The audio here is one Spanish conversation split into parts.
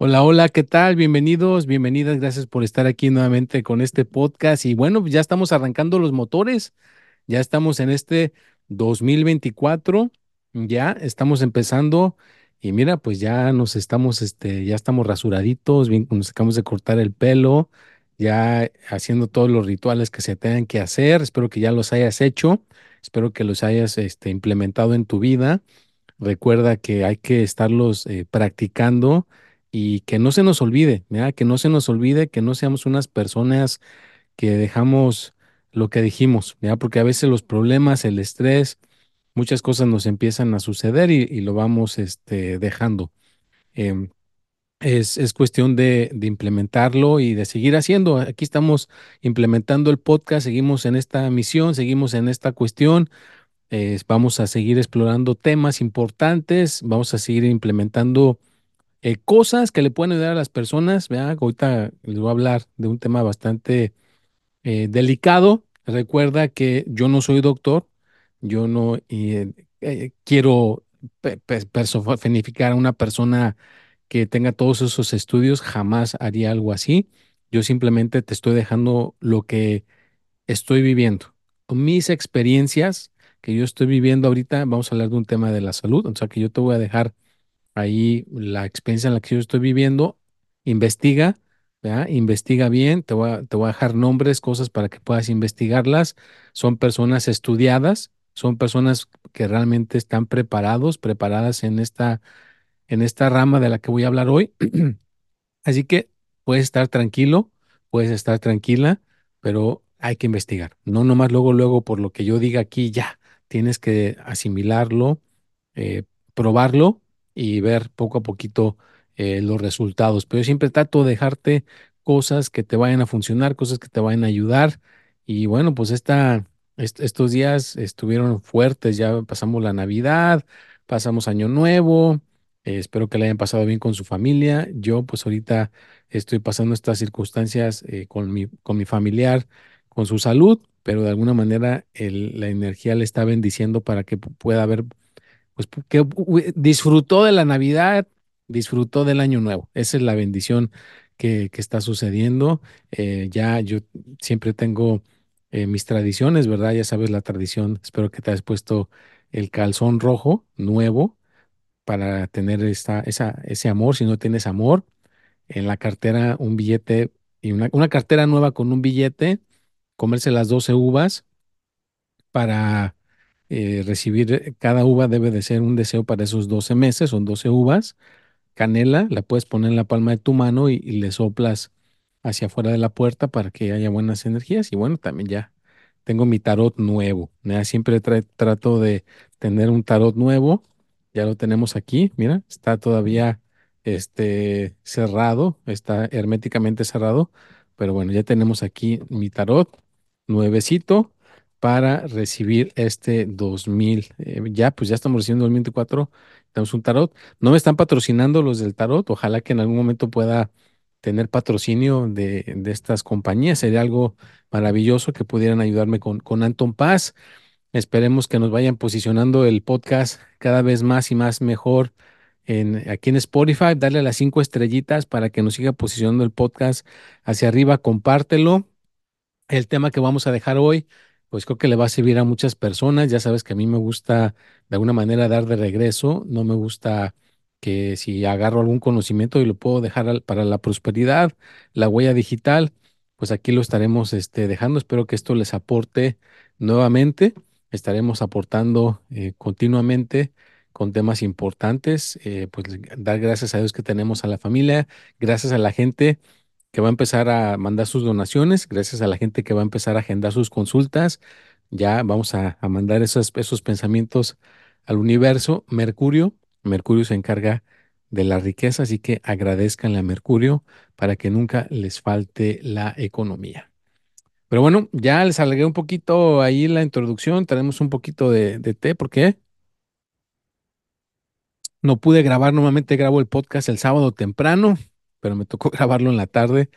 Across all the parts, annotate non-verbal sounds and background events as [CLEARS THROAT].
Hola, hola, ¿qué tal? Bienvenidos, bienvenidas, gracias por estar aquí nuevamente con este podcast. Y bueno, ya estamos arrancando los motores, ya estamos en este 2024, ya estamos empezando y mira, pues ya nos estamos, este, ya estamos rasuraditos, bien, nos acabamos de cortar el pelo, ya haciendo todos los rituales que se tengan que hacer. Espero que ya los hayas hecho, espero que los hayas, este, implementado en tu vida. Recuerda que hay que estarlos eh, practicando y que no se nos olvide, ¿ya? que no se nos olvide que no seamos unas personas que dejamos lo que dijimos, ¿ya? porque a veces los problemas, el estrés, muchas cosas nos empiezan a suceder y, y lo vamos este, dejando. Em, es, es, cuestión de, implementarlo y de seguir haciendo. Aquí estamos implementando el podcast, seguimos en esta misión, seguimos en esta cuestión. Vamos a seguir explorando temas importantes, vamos a seguir implementando eh, cosas que le pueden ayudar a las personas. ¿verdad? Ahorita les voy a hablar de un tema bastante eh, delicado. Recuerda que yo no soy doctor, yo no eh, quiero personificar a una persona que tenga todos esos estudios, jamás haría algo así. Yo simplemente te estoy dejando lo que estoy viviendo. Mis experiencias que yo estoy viviendo ahorita, vamos a hablar de un tema de la salud, o sea que yo te voy a dejar ahí la experiencia en la que yo estoy viviendo, investiga, investiga bien, te voy, a, te a dejar nombres, cosas para que puedas investigarlas. Son personas estudiadas, son personas que realmente están preparados, preparadas en esta, en esta rama de la que voy a hablar hoy. [CLEARS THROAT] Así que puedes estar tranquilo, puedes estar tranquila, pero hay que investigar. No nomás luego, luego por lo que yo diga aquí, ya, tienes que asimilarlo, eh, probarlo y ver poco a poquito eh, los resultados. Pero yo siempre trato de dejarte cosas que te vayan a funcionar, cosas que te vayan a ayudar. Y bueno, pues esta, est estos días estuvieron fuertes, ya pasamos la Navidad, pasamos Año Nuevo. Eh, espero que le hayan pasado bien con su familia. Yo pues ahorita estoy pasando estas circunstancias eh, con, mi, con mi familiar, con su salud, pero de alguna manera la energía le está bendiciendo para que pueda haber pues que disfrutó de la Navidad, disfrutó del Año Nuevo. Esa es la bendición que, que está sucediendo. Eh, ya yo siempre tengo eh, mis tradiciones, ¿verdad? Ya sabes la tradición. Espero que te hayas puesto el calzón rojo nuevo para tener esta, esa, ese amor. Si no tienes amor, en la cartera un billete y una, una cartera nueva con un billete, comerse las 12 uvas para eh, recibir, cada uva debe de ser un deseo para esos 12 meses, son 12 uvas. Canela, la puedes poner en la palma de tu mano y, le soplas hacia afuera de la puerta para que haya buenas energías. Y bueno, también ya tengo mi tarot nuevo. Siempre tra trato de tener un tarot nuevo. Ya lo tenemos aquí, mira, está todavía este, cerrado, está herméticamente cerrado. Pero bueno, ya tenemos aquí mi tarot nuevecito para recibir este 2000. Eh, ya, pues ya estamos recibiendo 2024, tenemos un tarot. No me están patrocinando los del tarot, ojalá que en algún momento pueda tener patrocinio de, de estas compañías, sería algo maravilloso que pudieran ayudarme con, con Anton Paz. Esperemos que nos vayan posicionando el podcast cada vez más y más mejor en, aquí en Spotify, darle las cinco estrellitas para que nos siga posicionando el podcast hacia arriba, compártelo. El tema que vamos a dejar hoy pues creo que le va a servir a muchas personas. Ya sabes que a mí me gusta de alguna manera dar de regreso, no me gusta que si agarro algún conocimiento y lo puedo dejar para la prosperidad, la huella digital, pues aquí lo estaremos este, dejando. Espero que esto les aporte nuevamente. Estaremos aportando eh, continuamente con temas importantes. eh, pues dar gracias a Dios que tenemos a la familia, gracias a la gente que va a empezar a mandar sus donaciones, gracias a la gente que va a empezar a agendar sus consultas. Ya vamos a, mandar esos, esos pensamientos al universo. Mercurio, Mercurio se encarga de la riqueza, así que agradezcanle a Mercurio para que nunca les falte la economía. Pero bueno, ya les alargué un poquito ahí la introducción, tenemos un poquito de, de té, ¿por qué? No pude grabar, normalmente grabo el podcast el sábado temprano, pero me tocó [LAUGHS] grabarlo en la tarde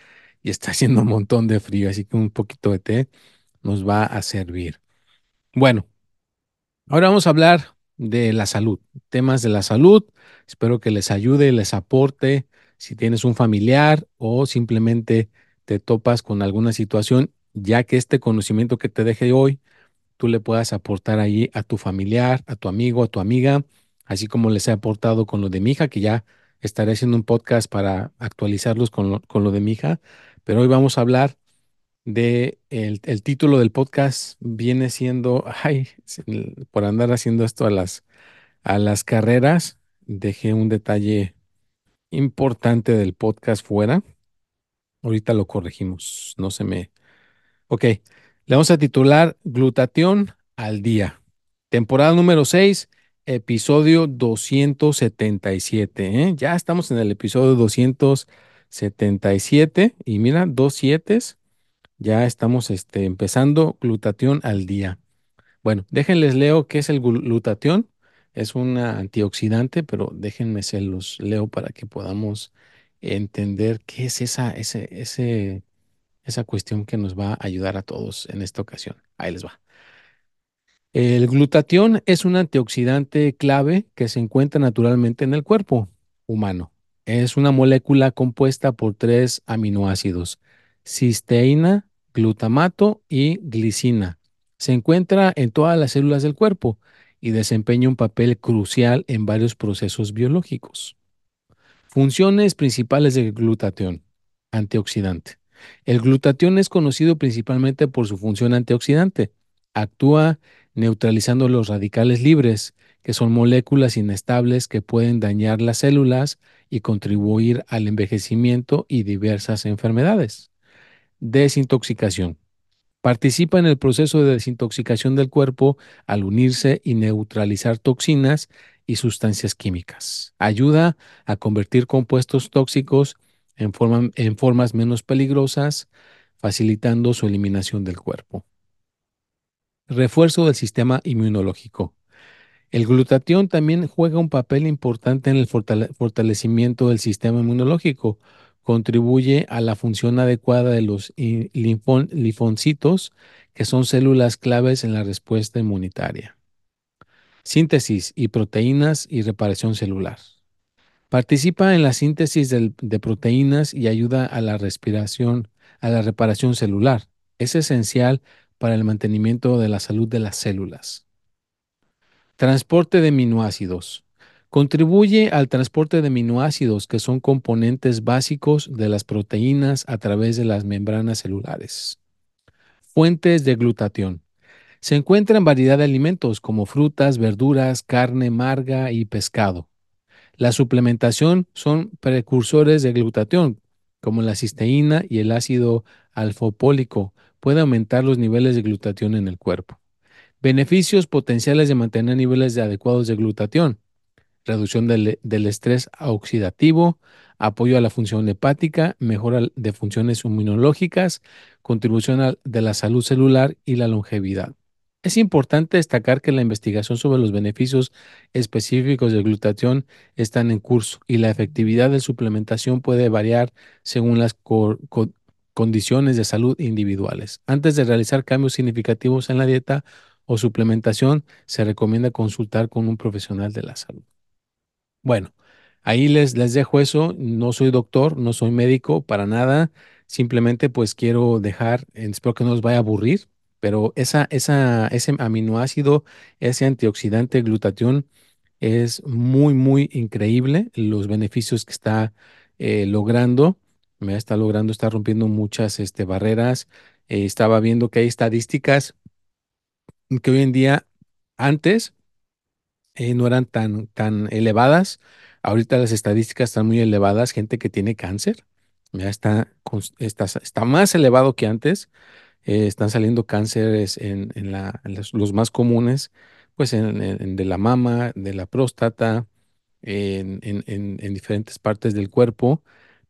y está haciendo un montón de frío, así que un poquito de té nos va a servir. Bueno, ahora vamos a hablar de la salud, temas de la salud. Espero que les ayude, les aporte. Si tienes un familiar o simplemente te topas con alguna situación, ya que este conocimiento que te deje hoy tú le puedas aportar ahí a tu familiar, a tu amigo, a tu amiga, así como les he aportado con lo de mi hija, que ya estaré haciendo un podcast para actualizarlos con lo, con lo de mi hija. Pero hoy vamos a hablar de el, el título del podcast viene siendo, [LAUGHS] ay, por andar haciendo esto a las, a las carreras, dejé un detalle importante del podcast fuera. Ahorita lo corregimos, no se me, Ok, le vamos a titular Glutatión al día. Temporada número 6, episodio 277. ¿eh? Ya estamos en el episodio 277 y mira, dos sietes. Ya estamos este, empezando glutatión al día. Bueno, déjenles leo qué es el glu- glutatión. Es un antioxidante, pero déjenme se los leo para que podamos entender qué es esa, ese, ese esa cuestión que nos va a ayudar a todos en esta ocasión. Ahí les va. El glutatión es un antioxidante clave que se encuentra naturalmente en el cuerpo humano. Es una molécula compuesta por tres aminoácidos, cisteína, glutamato y glicina. Se encuentra en todas las células del cuerpo y desempeña un papel crucial en varios procesos biológicos. Funciones principales del glutatión. Antioxidante. El glutatión es conocido principalmente por su función antioxidante. Actúa neutralizando los radicales libres, que son moléculas inestables que pueden dañar las células y contribuir al envejecimiento y diversas enfermedades. Desintoxicación. Participa en el proceso de desintoxicación del cuerpo al unirse y neutralizar toxinas y sustancias químicas. Ayuda a convertir compuestos tóxicos en, forma- en formas menos peligrosas, facilitando su eliminación del cuerpo. Refuerzo del sistema inmunológico. El glutatión también juega un papel importante en el fortale- fortalecimiento del sistema inmunológico. Contribuye a la función adecuada de los linfon- linfocitos, que son células claves en la respuesta inmunitaria. Síntesis y proteínas y reparación celular. Participa en la síntesis de proteínas y ayuda a la respiración, a la reparación celular. Es esencial para el mantenimiento de la salud de las células. Transporte de aminoácidos. Contribuye al transporte de aminoácidos, que son componentes básicos de las proteínas a través de las membranas celulares. Fuentes de glutatión. Se encuentra en variedad de alimentos como frutas, verduras, carne, marga y pescado. La suplementación son precursores de glutatión, como la cisteína y el ácido alfopólico. Puede aumentar los niveles de glutatión en el cuerpo. Beneficios potenciales de mantener niveles de adecuados de glutatión. Reducción del, estrés oxidativo, apoyo a la función hepática, mejora de funciones inmunológicas, contribución a- de la salud celular y la longevidad. Es importante destacar que la investigación sobre los beneficios específicos del glutatión están en curso y la efectividad de suplementación puede variar según las condiciones de salud individuales. Antes de realizar cambios significativos en la dieta o suplementación, se recomienda consultar con un profesional de la salud. Bueno, ahí les, les dejo eso. No soy doctor, no soy médico para nada. Simplemente pues quiero dejar, eh, espero que no los vaya a aburrir, pero esa, esa, ese aminoácido, ese antioxidante glutatión, es muy, muy increíble los beneficios que está eh, logrando. Me está logrando, está rompiendo muchas este, barreras. Eh, estaba viendo que hay estadísticas que hoy en día, antes, eh, no eran tan, tan elevadas. Ahorita las estadísticas están muy elevadas. Gente que tiene cáncer ya está, está, está más elevado que antes. Eh, están saliendo cánceres en, en la, los, más comunes, pues en, de la mama, de la próstata, en diferentes partes del cuerpo.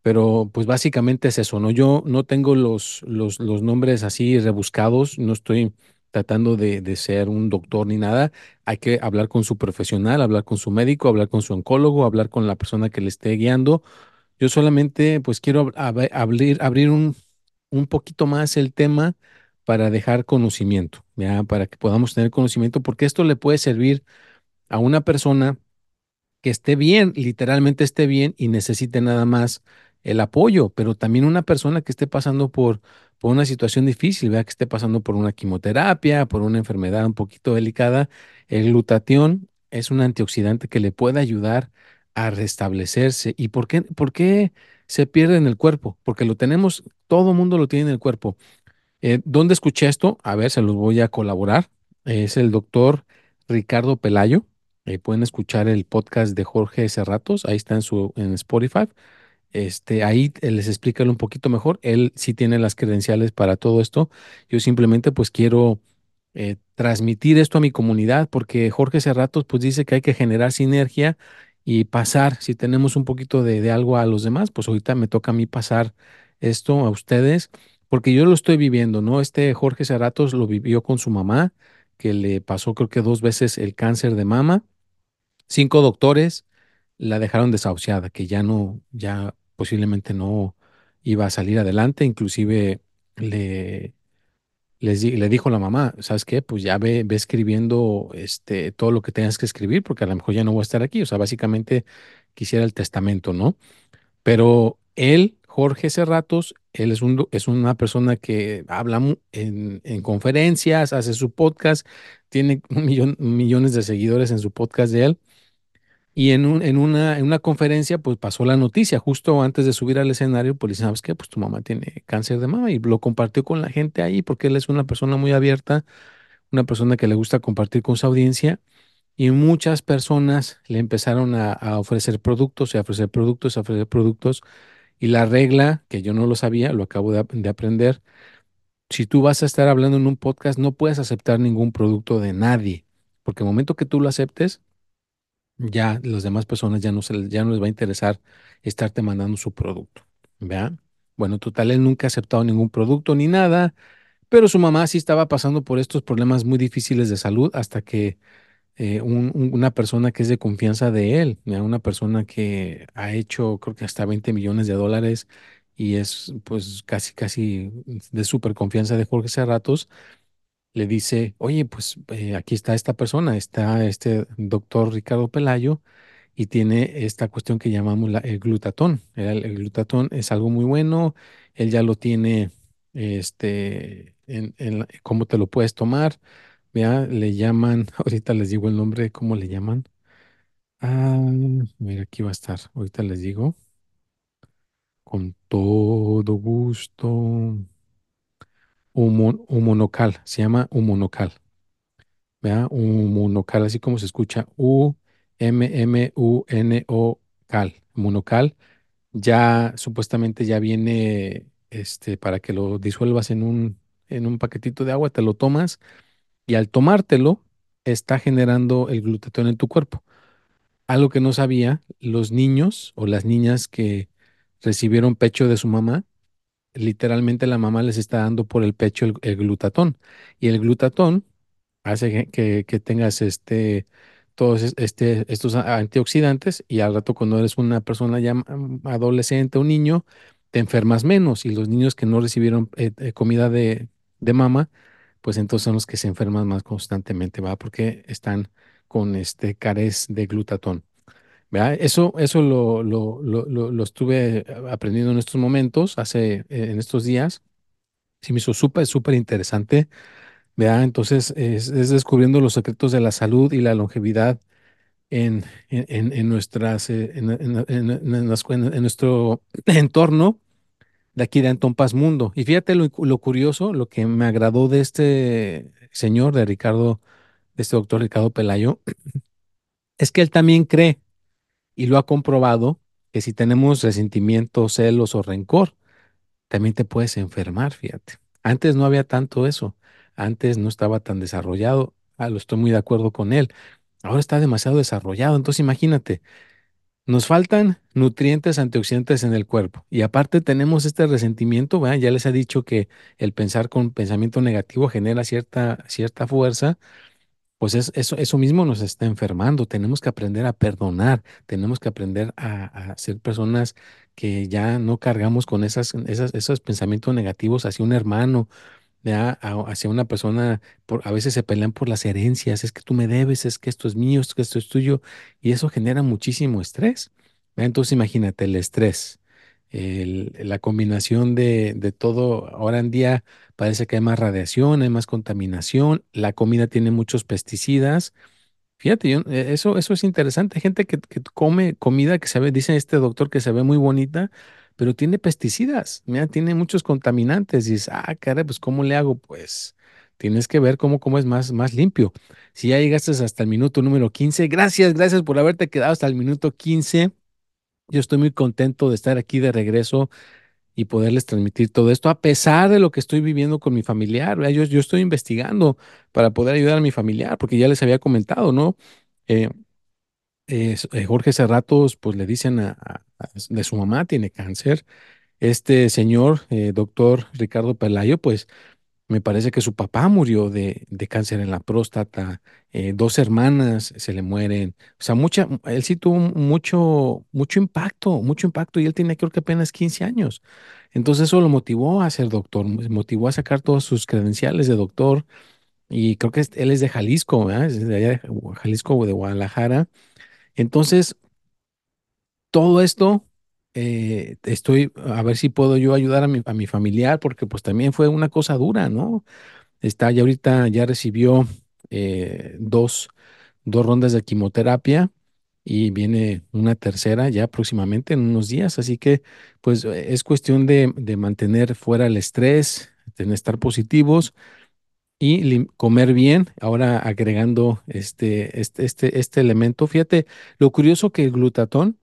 Pero pues básicamente es eso, ¿no? Yo no tengo los, los, nombres así rebuscados, no estoy tratando de, de ser un doctor ni nada. Hay que hablar con su profesional, hablar con su médico, hablar con su oncólogo, hablar con la persona que le esté guiando yo solamente pues quiero ab- ab- abrir, abrir un, un poquito más el tema para dejar conocimiento, ¿ya? Para que podamos tener conocimiento, porque esto le puede servir a una persona que esté bien, literalmente esté bien y necesite nada más el apoyo, pero también una persona que esté pasando por, por una situación difícil, vea que esté pasando por una quimioterapia, por una enfermedad un poquito delicada, el glutatión es un antioxidante que le puede ayudar a restablecerse. ¿Y por qué, por qué se pierde en el cuerpo? Porque lo tenemos, todo mundo lo tiene en el cuerpo. Eh, ¿dónde escuché esto? A ver, se los voy a colaborar. Es el doctor Ricardo Pelayo. Eh, pueden escuchar el podcast de Jorge Cerratos. Ahí está en su en Spotify. Este, ahí les explica un poquito mejor. Él sí tiene las credenciales para todo esto. Yo simplemente pues quiero eh, transmitir esto a mi comunidad porque Jorge Cerratos pues dice que hay que generar sinergia y pasar, si tenemos un poquito de, de algo a los demás, pues ahorita me toca a mí pasar esto a ustedes porque yo lo estoy viviendo, ¿no? Este Jorge Cerratos lo vivió con su mamá, que le pasó creo que dos veces el cáncer de mama Cinco doctores la dejaron desahuciada, que ya no, ya posiblemente no iba a salir adelante. Inclusive le, les le dijo la mamá, ¿sabes qué? Pues ya ve, ve escribiendo este, todo lo que tengas que escribir, porque a lo mejor ya no voy a estar aquí. O sea, básicamente quisiera el testamento, ¿no? Pero él, Jorge Cerratos, él es un, es una persona que habla en, en conferencias, hace su podcast, tiene un millón, millones de seguidores en su podcast de él. Y en, un- en, una, en una conferencia, pues pasó la noticia, justo antes de subir al escenario, pues dice, ¿sabes qué? Pues tu mamá tiene cáncer de mama y lo compartió con la gente ahí porque él es una persona muy abierta, una persona que le gusta compartir con su audiencia y muchas personas le empezaron a, ofrecer productos y a ofrecer productos, a ofrecer productos y la regla, que yo no lo sabía, lo acabo de, de aprender, si tú vas a estar hablando en un podcast, no puedes aceptar ningún producto de nadie, porque el momento que tú lo aceptes, ya las demás personas ya no se ya no les va a interesar estarte mandando su producto, ¿vea? Bueno, total, él nunca ha aceptado ningún producto ni nada, pero su mamá sí estaba pasando por estos problemas muy difíciles de salud hasta que eh, un- un- una persona que es de confianza de él. Una persona que ha hecho creo que hasta 20 millones de dólares y es pues casi, casi de súper confianza de Jorge Serratos, le dice, oye, pues eh, aquí está esta persona, está este doctor Ricardo Pelayo y tiene esta cuestión que llamamos la- el glutatón. El, glutatón es algo muy bueno, él ya lo tiene, este, cómo te lo puedes tomar, ¿vea? Le llaman, [LAUGHS] ahorita les digo el nombre, ¿cómo le llaman? Ah, mira, aquí va a estar, ahorita les digo, con todo gusto. Humo- Humonocal, se llama humonocal. ¿verdad? Un monocal, así como se escucha, U-M-M-U-N-O-cal, monocal, ya supuestamente ya viene este, para que lo disuelvas en un, en un paquetito de agua, te lo tomas y al tomártelo está generando el glutatión en tu cuerpo. Algo que no sabía, los niños o las niñas que recibieron pecho de su mamá, literalmente la mamá les está dando por el pecho el, glutatón. Y el glutatón hace que, tengas este, todos es- este, estos antioxidantes y al rato cuando eres una persona ya adolescente o niño, te enfermas menos y los niños que no recibieron eh, eh, comida de, de mama, pues entonces son los que se enferman más constantemente, ¿va? Porque están con este carez de glutatón. ¿Verdad? Eso, eso lo, lo, lo, lo- estuve aprendiendo en estos momentos, hace, eh, en estos días. Sí me hizo súper, súper interesante ¿verdad? Entonces es, es descubriendo los secretos de la salud y la longevidad en, en, en nuestras, eh, en, en- nuestro [CLEARS THROAT] entorno de aquí de Antón Paz Mundo. Y fíjate lo, lo curioso, lo que me agradó de este señor, de Ricardo, de este doctor Ricardo Pelayo, [CLEARS THROAT] es que él también cree y lo ha comprobado que si tenemos resentimiento, celos o rencor, también te puedes enfermar, fíjate. Antes no había tanto eso, antes no estaba tan desarrollado. Ah, lo estoy muy de acuerdo con él. Ahora está demasiado desarrollado. Entonces imagínate, nos faltan nutrientes antioxidantes en el cuerpo y aparte tenemos este resentimiento. Ya les he dicho que el pensar con pensamiento negativo genera cierta, cierta fuerza pues es, eso, eso mismo nos está enfermando. Tenemos que aprender a perdonar, tenemos que aprender a, ser personas que ya no cargamos con esas, esas, esos pensamientos negativos hacia un hermano, hacia una persona. Por, a veces se pelean por las herencias, es que tú me debes, es que esto es mío, es que esto es tuyo, y eso genera muchísimo estrés. Entonces imagínate el estrés, la combinación de, de todo. Ahora en día parece que hay más radiación, hay más contaminación, la comida tiene muchos pesticidas. Fíjate, yo- eh, eso, eso es interesante. Hay gente que, que come comida que se ve, dice este doctor que se ve muy bonita, pero tiene pesticidas, mira, tiene muchos contaminantes. Y dices, ah, caray, pues ¿cómo le hago? Pues tienes que ver cómo, cómo es más, más limpio. Si ya llegaste hasta el minuto número 15, gracias, gracias por haberte quedado hasta el minuto 15. Yo estoy muy contento de estar aquí de regreso y poderles transmitir todo esto, a pesar de lo que estoy viviendo con mi familiar. Yo, estoy investigando para poder ayudar a mi familiar, porque ya les había comentado, ¿no? Eh, eh, Jorge Cerratos, pues le dicen a- de su mamá tiene cáncer. Este señor, eh, doctor Ricardo Pelayo, pues me parece que su papá murió de, de cáncer en la próstata, eh, dos hermanas se le mueren, o sea, mucha, él sí tuvo mucho, mucho impacto, mucho impacto y él tenía creo que apenas 15 años. Entonces eso lo motivó a ser doctor, mo- motivó a sacar todas sus credenciales de doctor y creo que él es de Jalisco, ¿verdad? Es de allá de Jalisco o de Guadalajara. Entonces, todo esto, eh, estoy a ver si puedo yo ayudar a mi, a mi familiar porque pues también fue una cosa dura, ¿no? Está ya ahorita, ya recibió eh, dos, dos rondas de quimioterapia y viene una tercera ya próximamente en unos días. Así que pues eh, es cuestión de, de mantener fuera el estrés, de estar positivos y comer bien. Ahora agregando este, este, este, este elemento. Fíjate, lo curioso que el glutatón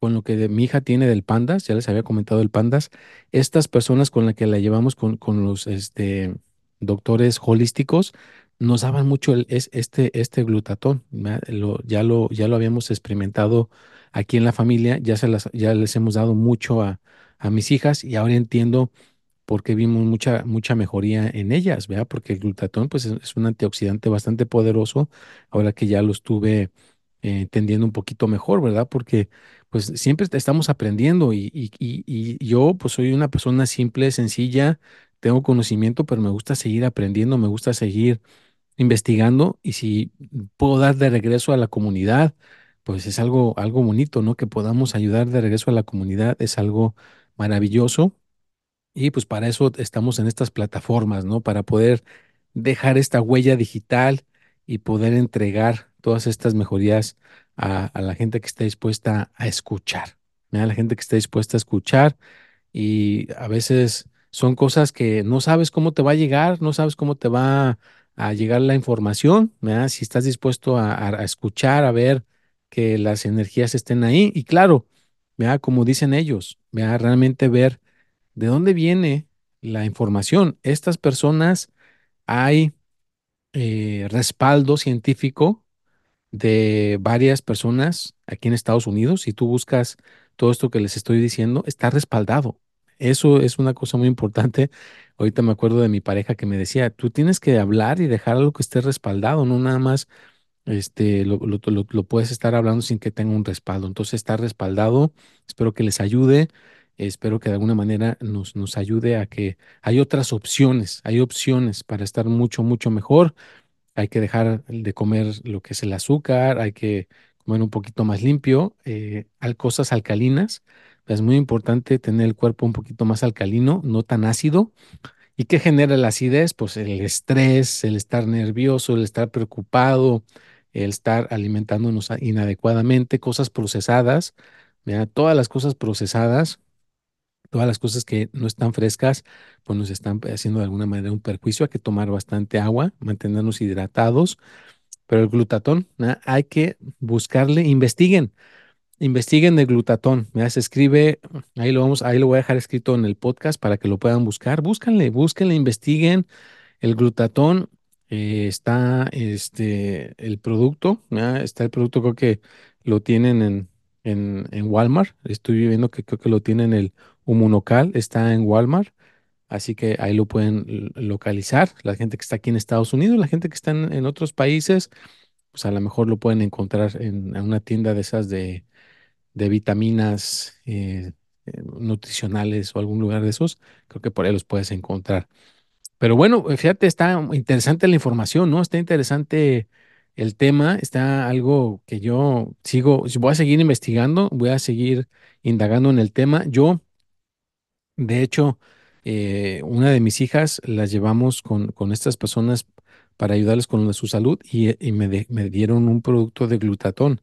con lo que mi hija tiene del pandas, ya les había comentado el pandas, estas personas con las que la llevamos con, con los este, doctores holísticos, nos daban mucho es, este, este glutatón, ya, lo, ya lo habíamos experimentado aquí en la familia, ya, se las, ya les hemos dado mucho a, a mis hijas y ahora entiendo porque vimos mucha, mucha mejoría en ellas, ¿verdad? Porque el glutatón, pues, es, es un antioxidante bastante poderoso, ahora que ya lo estuve eh, entendiendo un poquito mejor, ¿verdad? Porque, pues, siempre est- estamos aprendiendo y, y, y, y yo, pues, soy una persona simple, sencilla, tengo conocimiento, pero me gusta seguir aprendiendo, me gusta seguir investigando y si puedo dar de regreso a la comunidad, pues es algo, algo bonito, ¿no? Que podamos ayudar de regreso a la comunidad es algo maravilloso. Y pues para eso estamos en estas plataformas, ¿no? Para poder dejar esta huella digital y poder entregar todas estas mejorías a, la gente que esté dispuesta a escuchar, ¿no? A la gente que esté dispuesta a escuchar y a veces son cosas que no sabes cómo te va a llegar, no sabes cómo te va a llegar la información. Si estás dispuesto a, escuchar, a ver que las energías estén ahí y claro, ¿verdad? Como dicen ellos. Realmente ver ¿De dónde viene la información? Estas personas, hay eh, respaldo científico de varias personas aquí en Estados Unidos. Si tú buscas todo esto que les estoy diciendo, está respaldado. Eso es una cosa muy importante. Ahorita me acuerdo de mi pareja que me decía, tú tienes que hablar y dejar algo que esté respaldado, no nada más este, lo, lo, lo- puedes estar hablando sin que tenga un respaldo. Entonces está respaldado. Espero que les ayude. Espero que de alguna manera nos, nos ayude a que hay otras opciones, hay opciones para estar mucho, mucho mejor. Hay que dejar de comer lo que es el azúcar, hay que comer un poquito más limpio, eh, hay cosas alcalinas. Es muy importante tener el cuerpo un poquito más alcalino, no tan ácido. ¿Y qué genera la acidez? Pues el estrés, el estar nervioso, el estar preocupado, el estar alimentándonos inadecuadamente, cosas procesadas, todas las cosas procesadas, todas las cosas que no están frescas, pues nos están haciendo de alguna manera un perjuicio. Hay que tomar bastante agua, mantenernos hidratados, pero el glutatón, hay que buscarle, investiguen investiguen el glutatón. Se escribe, ahí lo vamos, ahí lo voy a dejar escrito en el podcast para que lo puedan buscar. Búscanle, búsquenle, investiguen. El glutatón eh, está este el producto, está el producto, creo que lo tienen en, en, en, Walmart. Estoy viendo que creo que lo tienen el Humunocal, está en Walmart. Así que ahí lo pueden localizar. La gente que está aquí en Estados Unidos, la gente que está en, otros países, pues a lo mejor lo pueden encontrar en una tienda de esas de, de vitaminas eh, eh, nutricionales o algún lugar de esos, creo que por ahí los puedes encontrar. Pero bueno, fíjate, está interesante la información, ¿no? Está interesante el tema, está algo que yo sigo, voy a seguir investigando, voy a seguir indagando en el tema. Yo, de hecho, eh, una de mis hijas las llevamos con, con estas personas para ayudarles con su salud y, me, dieron un producto de glutatón.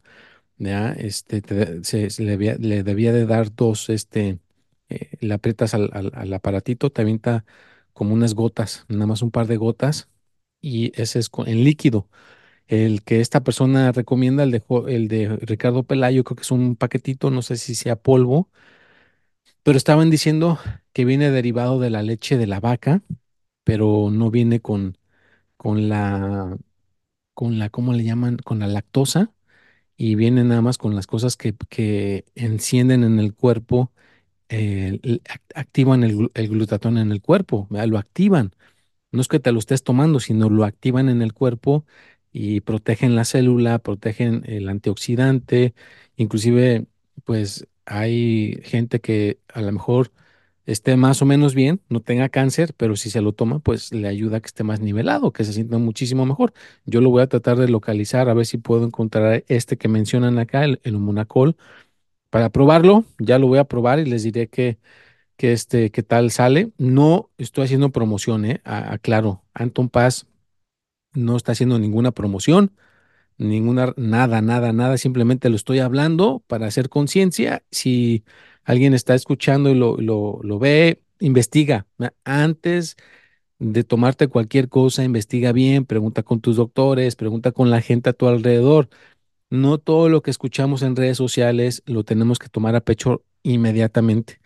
Este, se, le, debía de dar dos, este, eh, le aprietas al, aparatito, te avienta como unas gotas, nada más un par de gotas, y ese es en líquido. El que esta persona recomienda, el de Ricardo Pelayo, creo que es un paquetito, no sé si sea polvo, pero estaban diciendo que viene derivado de la leche de la vaca, pero no viene con, con la, con la, ¿cómo le llaman? Con la lactosa y viene nada más con las cosas que, que encienden en el cuerpo, eh, activan el, el, glutatón en el cuerpo, lo activan. No es que te lo estés tomando, sino lo activan en el cuerpo y protegen la célula, protegen el antioxidante, inclusive pues hay gente que a lo mejor esté más o menos bien, no tenga cáncer, pero si se lo toma, pues le ayuda a que esté más nivelado, que se sienta muchísimo mejor. Yo lo voy a tratar de localizar, a ver si puedo encontrar este que mencionan acá, el, el Monacol, para probarlo. Ya lo voy a probar y les diré que, este, qué tal sale. No estoy haciendo promoción, ¿eh? aclaro, Anton Paz no está haciendo ninguna promoción ninguna, nada, nada, nada, simplemente lo estoy hablando para hacer conciencia. Si alguien está escuchando y lo, lo, lo ve, investiga. Antes de tomarte cualquier cosa, investiga bien, pregunta con tus doctores, pregunta con la gente a tu alrededor. No todo lo que escuchamos en redes sociales lo tenemos que tomar a pecho inmediatamente.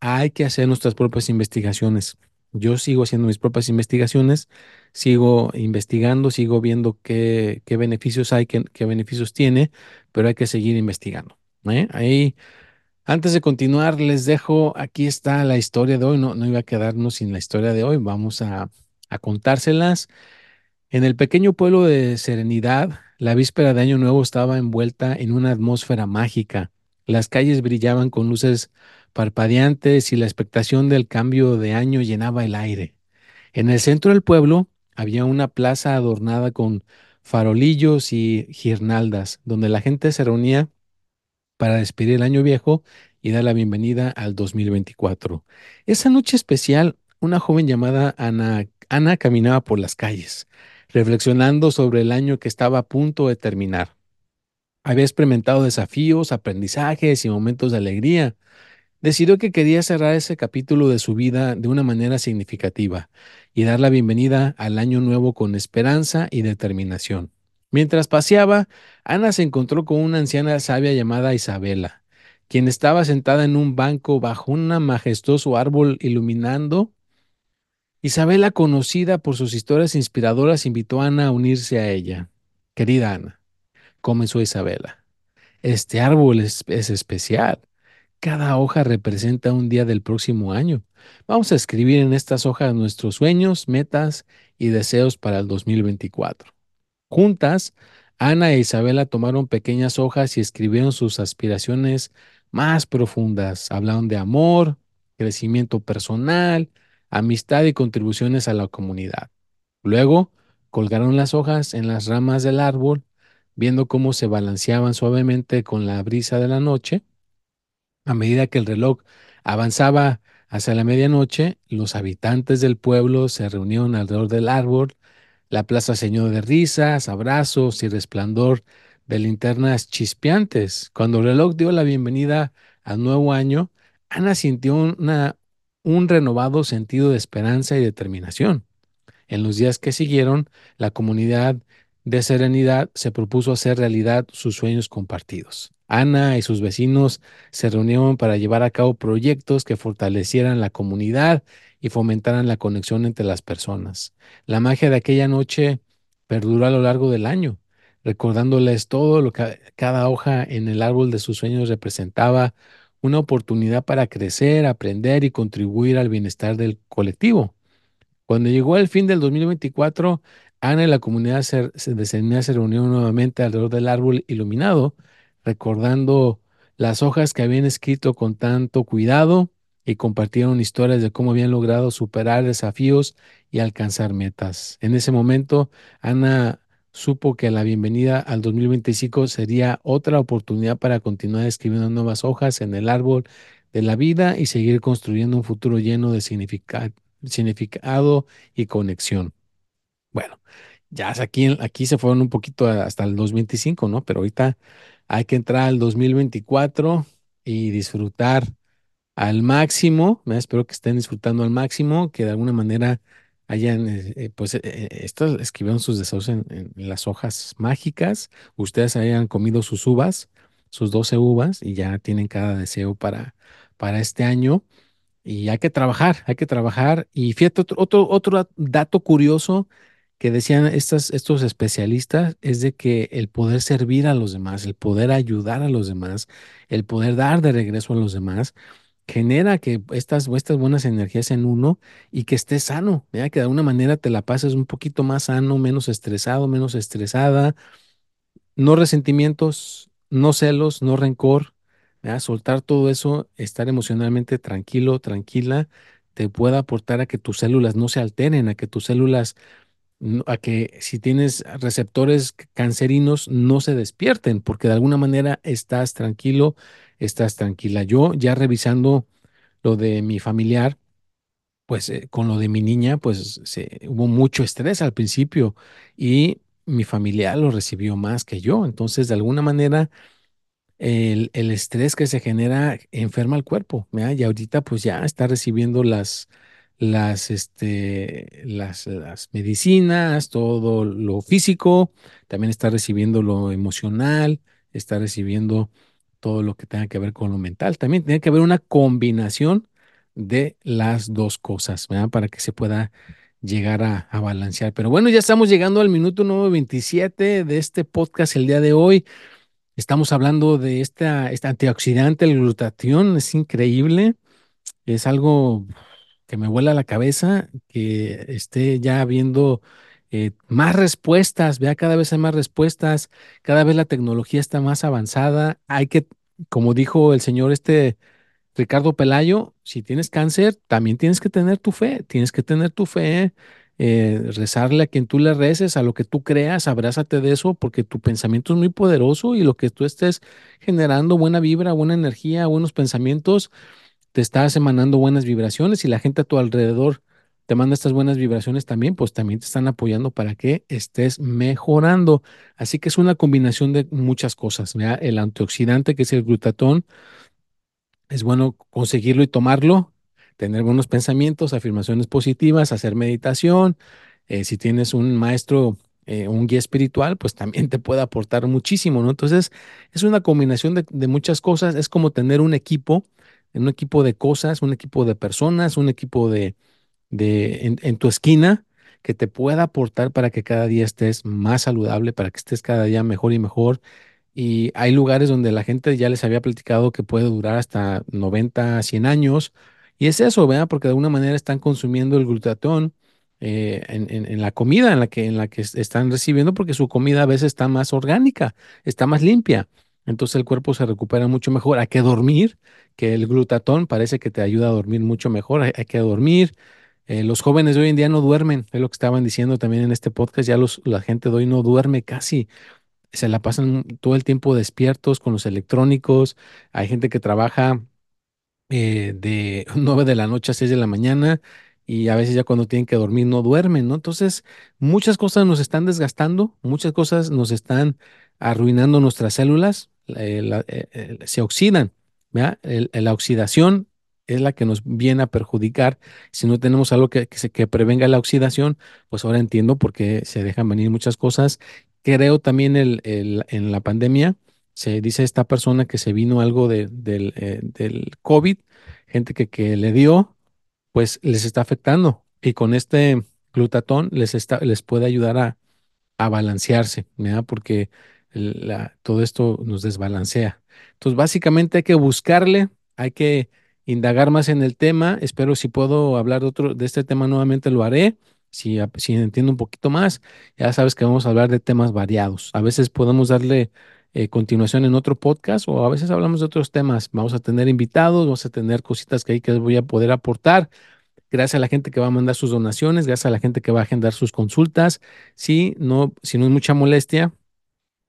Hay que hacer nuestras propias investigaciones. Yo sigo haciendo mis propias investigaciones, sigo investigando, sigo viendo qué, qué beneficios hay, qué, qué, beneficios tiene, pero hay que seguir investigando. ¿eh? Ahí, antes de continuar, les dejo, aquí está la historia de hoy, no, no iba a quedarnos sin la historia de hoy, vamos a, a contárselas. En el pequeño pueblo de Serenidad, la víspera de Año Nuevo estaba envuelta en una atmósfera mágica. Las calles brillaban con luces parpadeantes y la expectación del cambio de año llenaba el aire. En el centro del pueblo había una plaza adornada con farolillos y guirnaldas, donde la gente se reunía para despedir el año viejo y dar la bienvenida al 2024. Esa noche especial, una joven llamada Ana, Ana caminaba por las calles, reflexionando sobre el año que estaba a punto de terminar. Había experimentado desafíos, aprendizajes y momentos de alegría, decidió que quería cerrar ese capítulo de su vida de una manera significativa y dar la bienvenida al año nuevo con esperanza y determinación. Mientras paseaba, Ana se encontró con una anciana sabia llamada Isabela, quien estaba sentada en un banco bajo un majestuoso árbol iluminando. Isabela, conocida por sus historias inspiradoras, invitó a Ana a unirse a ella. Querida Ana, comenzó Isabela, este árbol es, es especial. Cada hoja representa un día del próximo año. Vamos a escribir en estas hojas nuestros sueños, metas y deseos para el 2024. Juntas, Ana e Isabela tomaron pequeñas hojas y escribieron sus aspiraciones más profundas. Hablaron de amor, crecimiento personal, amistad y contribuciones a la comunidad. Luego, colgaron las hojas en las ramas del árbol, viendo cómo se balanceaban suavemente con la brisa de la noche a medida que el reloj avanzaba hacia la medianoche, los habitantes del pueblo se reunieron alrededor del árbol, La plaza se llenó de risas, abrazos y resplandor de linternas chispeantes. Cuando el reloj dio la bienvenida al nuevo año, Ana sintió un renovado sentido de esperanza y determinación. En los días que siguieron, la comunidad de Serenidad se propuso hacer realidad sus sueños compartidos. Ana y sus vecinos se reunieron para llevar a cabo proyectos que fortalecieran la comunidad y fomentaran la conexión entre las personas. La magia de aquella noche perduró a lo largo del año, recordándoles todo lo que cada hoja en el árbol de sus sueños representaba una oportunidad para crecer, aprender y contribuir al bienestar del colectivo. Cuando llegó el fin del 2024, Ana y la comunidad se, se, se reunieron nuevamente alrededor del árbol iluminado, recordando las hojas que habían escrito con tanto cuidado y compartieron historias de cómo habían logrado superar desafíos y alcanzar metas. En ese momento, Ana supo que la bienvenida al 2025 sería otra oportunidad para continuar escribiendo nuevas hojas en el árbol de la vida y seguir construyendo un futuro lleno de significado y conexión. Bueno, ya aquí, aquí se fueron un poquito hasta el 2025, ¿no? Pero ahorita hay que entrar al 2024 y disfrutar al máximo. ¿no? Espero que estén disfrutando al máximo, que de alguna manera hayan, eh, eh pues, eh, eh, estos escribieron sus deseos en, en, las hojas mágicas. Ustedes hayan comido sus uvas, sus 12 uvas, y ya tienen cada deseo para, para este año. Y hay que trabajar, hay que trabajar. Y fíjate, otro, otro, otro dato curioso que decían estas, estos especialistas es de que el poder servir a los demás, el poder ayudar a los demás, el poder dar de regreso a los demás, genera que estas, estas buenas energías en uno y que estés sano, ¿ya? que de alguna manera te la pases un poquito más sano, menos estresado, menos estresada, no resentimientos, no celos, no rencor, ¿verdad? Soltar todo eso, estar emocionalmente tranquilo, tranquila, te puede aportar a que tus células no se alteren, a que tus células, a que si tienes receptores cancerinos no se despierten, porque de alguna manera estás tranquilo, estás tranquila. Yo ya revisando lo de mi familiar, pues eh, con lo de mi niña, pues se, hubo mucho estrés al principio y mi familiar lo recibió más que yo. Entonces, de alguna manera, el, el, estrés que se genera enferma al cuerpo, ¿verdad? Y ahorita pues ya está recibiendo las, las, este, las, las medicinas, todo lo físico, también está recibiendo lo emocional, está recibiendo todo lo que tenga que ver con lo mental. También tiene que haber una combinación de las dos cosas. Para que se pueda llegar a, a, balancear. Pero bueno, ya estamos llegando al minuto número 27 de este podcast el día de hoy. Estamos hablando de esta, este antioxidante, el glutatión, es increíble, es algo que me vuela la cabeza, que esté ya viendo eh, más respuestas, vea, cada vez hay más respuestas, cada vez la tecnología está más avanzada, hay que, como dijo el señor este Ricardo Pelayo, si tienes cáncer, también tienes que tener tu fe, tienes que tener tu fe, eh, rezarle a quien tú le reces, a lo que tú creas, abrázate de eso, porque tu pensamiento es muy poderoso y lo que tú estés generando, buena vibra, buena energía, buenos pensamientos, te estás emanando buenas vibraciones y la gente a tu alrededor te manda estas buenas vibraciones también, pues también te están apoyando para que estés mejorando. Así que es una combinación de muchas cosas. El antioxidante, que es el glutatón, es bueno conseguirlo y tomarlo tener buenos pensamientos, afirmaciones positivas, hacer meditación. Eh, si tienes un maestro, eh, un guía espiritual, pues también te puede aportar muchísimo, ¿no? Entonces, es una combinación de muchas cosas. Es como tener un equipo, un equipo de cosas, un equipo de personas, un equipo de, de en, tu esquina que te pueda aportar para que cada día estés más saludable, para que estés cada día mejor y mejor y hay lugares donde la gente ya les había platicado que puede durar hasta 90, 100 años, y es eso, ¿verdad? Porque de alguna manera están consumiendo el glutatón eh, en, en, en, la comida en la, que, en la que están recibiendo, porque su comida a veces está más orgánica, está más limpia. Entonces el cuerpo se recupera mucho mejor. Hay que dormir, que el glutatón parece que te ayuda a dormir mucho mejor. Hay, que dormir. Eh, los jóvenes de hoy en día no duermen, es lo que estaban diciendo también en este podcast. Ya los, la gente de hoy no duerme casi se la pasan todo el tiempo despiertos con los electrónicos. Hay gente que trabaja eh, de [LAUGHS] 9 de la noche a 6 de la mañana y a veces ya cuando tienen que dormir no duermen, ¿no? Entonces, muchas cosas nos están desgastando, muchas cosas nos están arruinando nuestras células, eh, eh, eh, se oxidan, ¿verdad? la oxidación es la que nos viene a perjudicar. Si no tenemos algo que, que, prevenga la oxidación, pues ahora entiendo por qué se dejan venir muchas cosas. Creo también el, en la pandemia, se dice esta persona que se vino algo de, del, COVID, gente que, que le dio, pues les está afectando. Y con este glutatón les puede ayudar a, a balancearse, ¿verdad? Porque todo esto nos desbalancea. Entonces, básicamente hay que buscarle, hay que indagar más en el tema. Espero si puedo hablar de, otro, de este tema nuevamente lo haré. Si, si entiendo un poquito más, ya sabes que vamos a hablar de temas variados. A veces podemos darle eh, continuación en otro podcast o a veces hablamos de otros temas. Vamos a tener invitados, vamos a tener cositas que ahí que voy a poder aportar. Gracias a la gente que va a mandar sus donaciones, gracias a la gente que va a agendar sus consultas. Si no, si no es mucha molestia,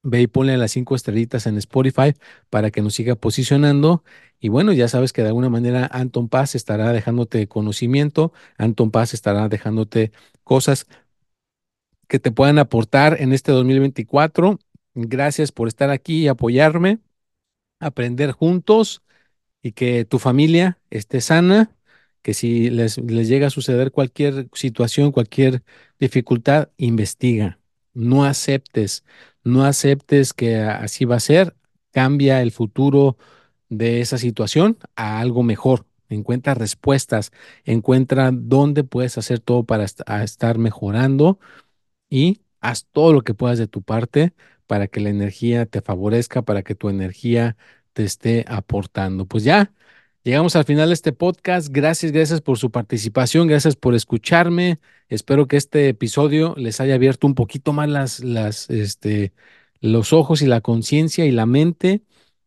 ve y ponle las cinco estrellitas en Spotify para que nos siga posicionando. Y bueno, ya sabes que de alguna manera Anton Paz estará dejándote conocimiento, Anton Paz estará dejándote cosas que te puedan aportar en este 2024. Gracias por estar aquí y apoyarme, aprender juntos y que tu familia esté sana que si les, llega a suceder cualquier situación, cualquier dificultad, investiga. No aceptes, no aceptes que así va a ser. Cambia el futuro de esa situación a algo mejor. Encuentra respuestas, encuentra dónde puedes hacer todo para estar mejorando y haz todo lo que puedas de tu parte para que la energía te favorezca, para que tu energía te esté aportando. Pues ya, Llegamos al final de este podcast. Gracias, gracias por su participación, gracias por escucharme. Espero que este episodio les haya abierto un poquito más este, los ojos y la conciencia y la mente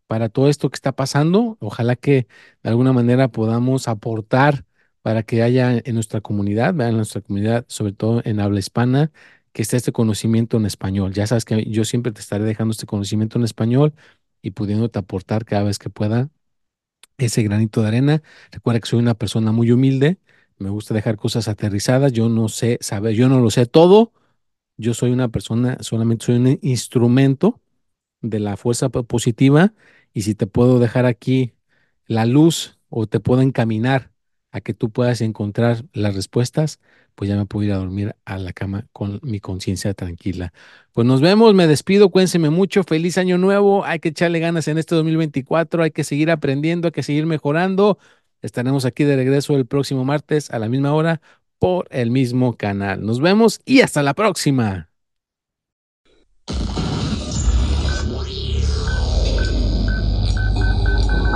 para todo esto que está pasando. Ojalá que de alguna manera podamos aportar para que haya en nuestra comunidad, en nuestra comunidad, sobre todo en habla hispana, que esté este conocimiento en español. Ya sabes que yo siempre te estaré dejando este conocimiento en español y pudiéndote aportar cada vez que pueda ese granito de arena. Recuerda que soy una persona muy humilde, me gusta dejar cosas aterrizadas, yo no sé saber, yo no lo sé todo, yo soy una persona, solamente soy un instrumento de la fuerza positiva y si te puedo dejar aquí la luz o te puedo encaminar a que tú puedas encontrar las respuestas, pues ya me puedo ir a dormir a la cama con mi conciencia tranquila. Pues nos vemos, me despido, cuídense mucho, feliz año nuevo, hay que echarle ganas en este 2024, hay que seguir aprendiendo, hay que seguir mejorando. Estaremos aquí de regreso el próximo martes a la misma hora por el mismo canal. Nos vemos y hasta la próxima.